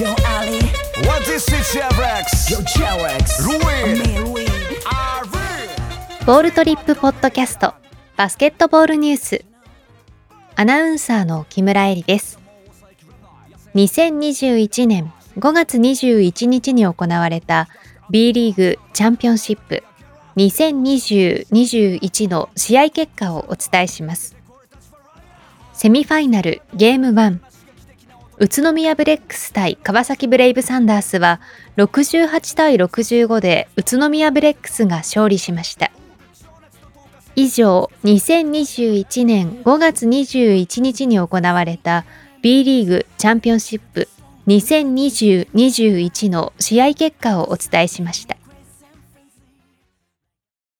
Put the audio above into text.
Yo Ali, What is it, Chevrex? yo Louis. Are real. ボールトリップポッドキャスト。バスケットボールニュース。アナウンサーの木村恵里です。2021年5月21日に行われた B リーグチャンピオンシップ。2020-21の試合結果をお伝えします。セミファイナルゲーム1宇都宮ブレックス対川崎ブレイブサンダースは68対65で宇都宮ブレックスが勝利しました。以上2021年5月21日に行われた B リーグチャンピオンシップ2020-21の試合結果をお伝えしました。